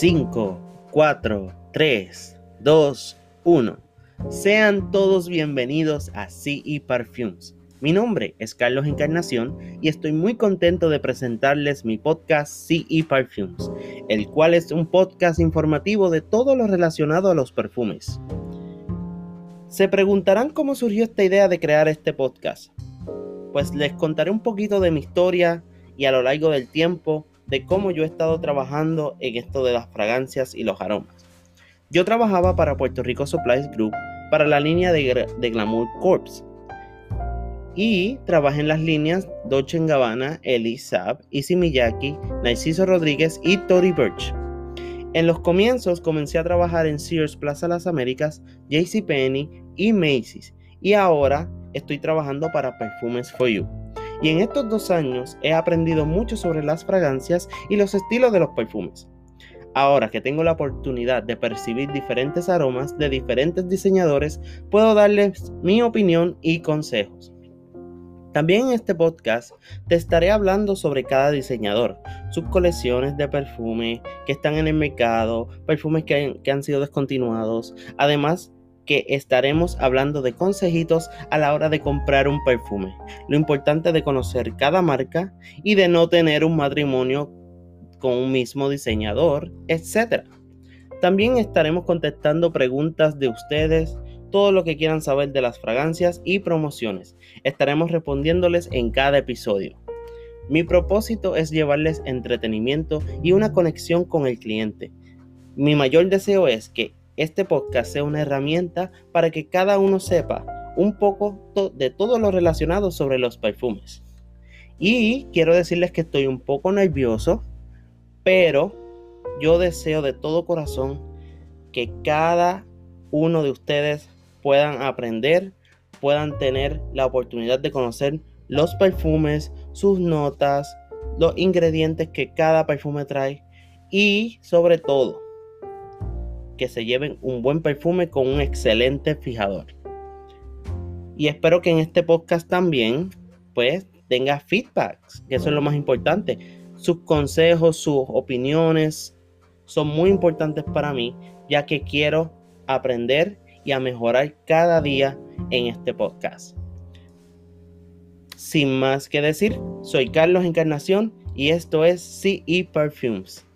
5, 4, 3, 2, 1. Sean todos bienvenidos a CE Perfumes. Mi nombre es Carlos Encarnación y estoy muy contento de presentarles mi podcast CE Perfumes, el cual es un podcast informativo de todo lo relacionado a los perfumes. Se preguntarán cómo surgió esta idea de crear este podcast. Pues les contaré un poquito de mi historia y a lo largo del tiempo de cómo yo he estado trabajando en esto de las fragancias y los aromas. Yo trabajaba para Puerto Rico Supplies Group para la línea de, Glamour Corps y trabajé en las líneas Dolce Gabbana, Eli Saab, Issey Miyake, Narciso Rodríguez y Tory Burch. En los comienzos comencé a trabajar en Sears Plaza Las Américas, JCPenney y Macy's y ahora estoy trabajando para Perfumes for You y en estos dos años he aprendido mucho sobre las fragancias y los estilos de los perfumes. Ahora que tengo la oportunidad de percibir diferentes aromas de diferentes diseñadores, puedo darles mi opinión y consejos. También en este podcast te estaré hablando sobre cada diseñador, sus colecciones de perfume que están en el mercado, perfumes que han, sido descontinuados, además que estaremos hablando de consejitos a la hora de comprar un perfume. Lo importante de conocer cada marca y de no tener un matrimonio con un mismo diseñador, etc. También estaremos contestando preguntas de ustedes, todo lo que quieran saber de las fragancias y promociones. Estaremos respondiéndoles en cada episodio. Mi propósito es llevarles entretenimiento y una conexión con el cliente. Mi mayor deseo es que este podcast sea una herramienta para que cada uno sepa un poco de todo lo relacionado sobre los perfumes. Y quiero decirles que estoy un poco nervioso, pero yo deseo de todo corazón que cada uno de ustedes puedan aprender, puedan tener la oportunidad de conocer los perfumes, sus notas, los ingredientes que cada perfume trae y sobre todo que se lleven un buen perfume con un excelente fijador. Y espero que en este podcast también, pues, tenga feedbacks, que eso es lo más importante. Sus consejos, sus opiniones son muy importantes para mí, ya que quiero aprender y a mejorar cada día en este podcast. Sin más que decir, soy Carlos Encarnación y esto es CE Perfumes.